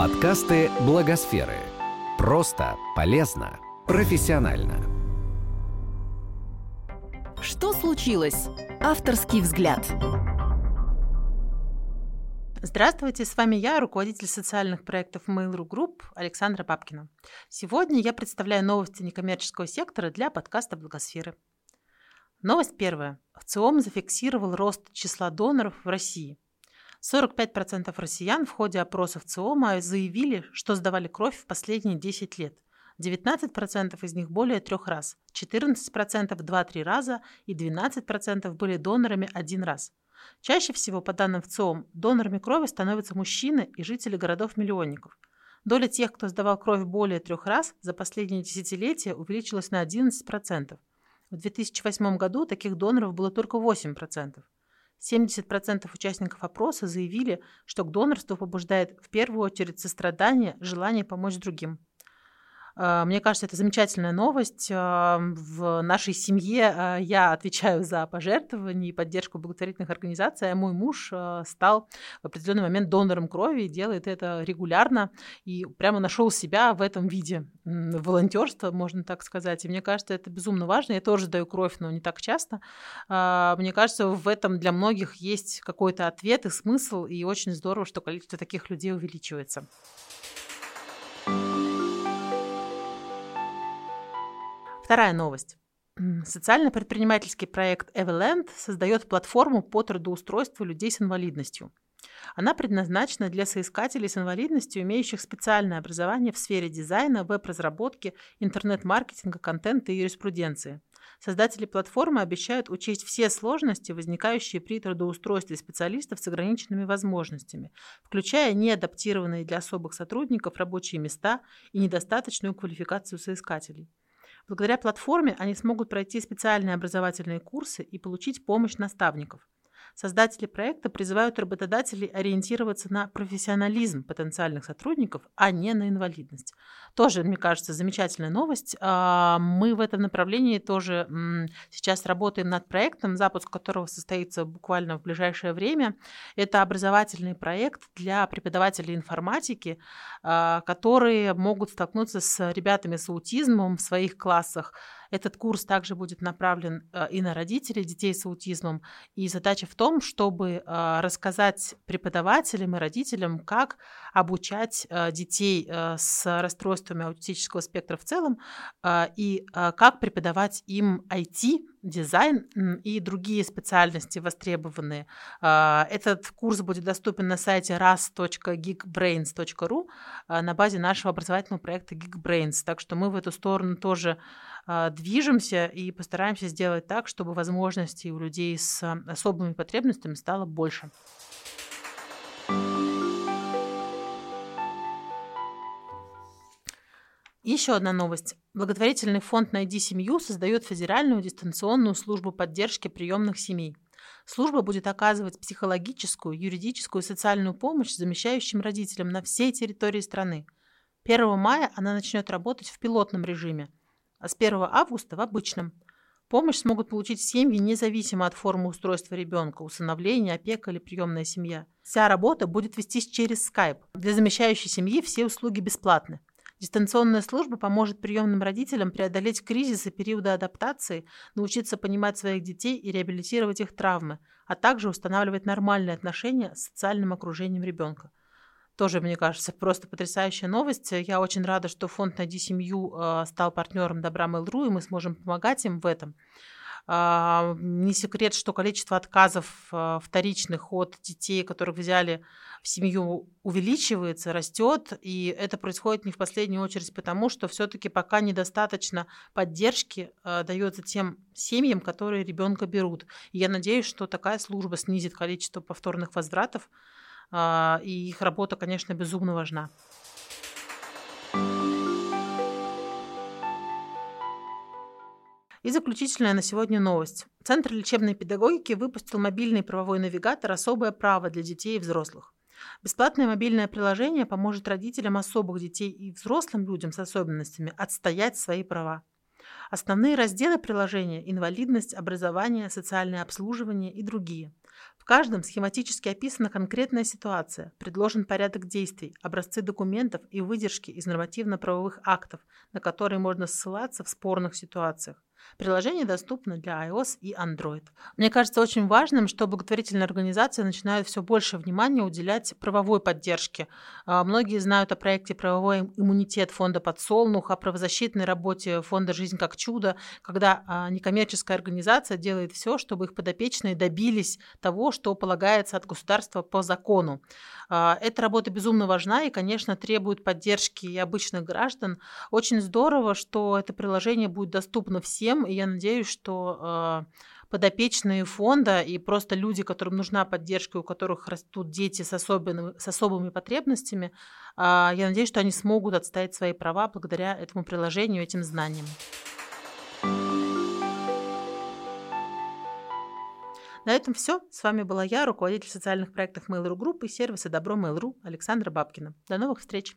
Подкасты Благосферы. Просто, полезно, профессионально. Что случилось? Авторский взгляд. Здравствуйте, с вами я, руководитель социальных проектов Mail.ru Group Александра Бабкина. Сегодня я представляю новости некоммерческого сектора для подкаста «Благосферы». Новость первая. ВЦИОМ зафиксировал рост числа доноров в России. 45% россиян в ходе опросов ЦИОМа заявили, что сдавали кровь в последние 10 лет. 19% из них более трех раз, 14% 2-3 раза и 12% были донорами один раз. Чаще всего, по данным ВЦИОМ, донорами крови становятся мужчины и жители городов-миллионников. Доля тех, кто сдавал кровь более трех раз, за последние десятилетия увеличилась на 11%. В 2008 году таких доноров было только 8%. 70% участников опроса заявили, что к донорству побуждает в первую очередь сострадание, желание помочь другим. А, мне кажется, это замечательная новость. А, в нашей семье а, я отвечаю за пожертвования и поддержку благотворительных организаций, а мой муж стал в определенный момент донором крови и делает это регулярно и прямо нашел себя в этом виде волонтерства, можно так сказать. И мне кажется, это безумно важно. Я тоже даю кровь, но не так часто. Мне кажется, в этом для многих есть какой-то ответ и смысл, и очень здорово, что количество таких людей увеличивается. Вторая новость. Социально-предпринимательский проект Everland создает платформу по трудоустройству людей с инвалидностью. Она предназначена для соискателей с инвалидностью, имеющих специальное образование в сфере дизайна, веб-разработки, интернет-маркетинга, контента и юриспруденции. Создатели платформы обещают учесть все сложности, возникающие при трудоустройстве специалистов с ограниченными возможностями, включая неадаптированные для особых сотрудников рабочие места и недостаточную квалификацию соискателей. Благодаря платформе они смогут пройти специальные образовательные курсы и получить помощь наставников. Создатели проекта призывают работодателей ориентироваться на профессионализм потенциальных сотрудников, а не на инвалидность. Тоже, мне кажется, замечательная новость. А, мы в этом направлении тоже сейчас работаем над проектом, запуск которого состоится буквально в ближайшее время. Это образовательный проект для преподавателей информатики, а, которые могут столкнуться с ребятами с аутизмом в своих классах, этот курс также будет направлен э, и на родителей детей с аутизмом. И задача в том, чтобы э, рассказать преподавателям и родителям, как обучать э, детей с расстройствами аутистического спектра в целом и как преподавать им IT, дизайн и другие специальности востребованные. Этот курс будет доступен на сайте ras.geekbrains.ru на базе нашего образовательного проекта Geekbrains. Так что мы в эту сторону тоже движемся и постараемся сделать так, чтобы возможностей у людей с особыми потребностями стало больше. Еще одна новость. Благотворительный фонд «Найди семью» создает федеральную дистанционную службу поддержки приемных семей. Служба будет оказывать психологическую, юридическую и социальную помощь замещающим родителям на всей территории страны. 1 мая она начнет работать в пилотном режиме – а с 1 августа в обычном. Помощь смогут получить семьи независимо от формы устройства ребенка, усыновления, опека или приемная семья. Вся работа будет вестись через Skype. Для замещающей семьи все услуги бесплатны. Дистанционная служба поможет приемным родителям преодолеть кризисы периода адаптации, научиться понимать своих детей и реабилитировать их травмы, а также устанавливать нормальные отношения с социальным окружением ребенка. Тоже, мне кажется, просто потрясающая новость. Я очень рада, что фонд «Найди семью» э, стал партнером Добра Mail.ru, и мы сможем помогать им в этом. А, не секрет, что количество отказов э, вторичных от детей, которых взяли в семью, увеличивается, растет, и это происходит не в последнюю очередь потому, что все-таки пока недостаточно поддержки дается тем семьям, которые ребенка берут. И я надеюсь, что такая служба снизит количество повторных возвратов а, и их работа, конечно, безумно важна. И заключительная на сегодня новость. Центр лечебной педагогики выпустил мобильный правовой навигатор «Особое право для детей и взрослых». Бесплатное мобильное приложение поможет родителям особых детей и взрослым людям с особенностями отстоять свои права. Основные разделы приложения – инвалидность, образование, социальное обслуживание и другие – каждом схематически описана конкретная ситуация, предложен порядок действий, образцы документов и выдержки из нормативно-правовых актов, на которые можно ссылаться в спорных ситуациях. Приложение доступно для iOS и Android. Мне кажется очень важным, что благотворительные организации начинают все больше внимания уделять правовой поддержке. А, многие знают о проекте «Правовой иммунитет» фонда «Подсолнух», о правозащитной работе фонда «Жизнь как чудо», когда а, некоммерческая организация делает все, чтобы их подопечные добились того, что полагается от государства по закону. А, эта работа безумно важна и, конечно, требует поддержки и обычных граждан. Очень здорово, что это приложение будет доступно всем, и я надеюсь, что а, подопечные фонда и просто люди, которым нужна поддержка, у которых растут дети с, особенными, с особыми потребностями, а, я надеюсь, что они смогут отстоять свои права благодаря этому приложению, этим знаниям. На этом все. С вами была я, руководитель социальных проектов Mail.ru и сервиса Добро Mail.ru Александра Бабкина. До новых встреч!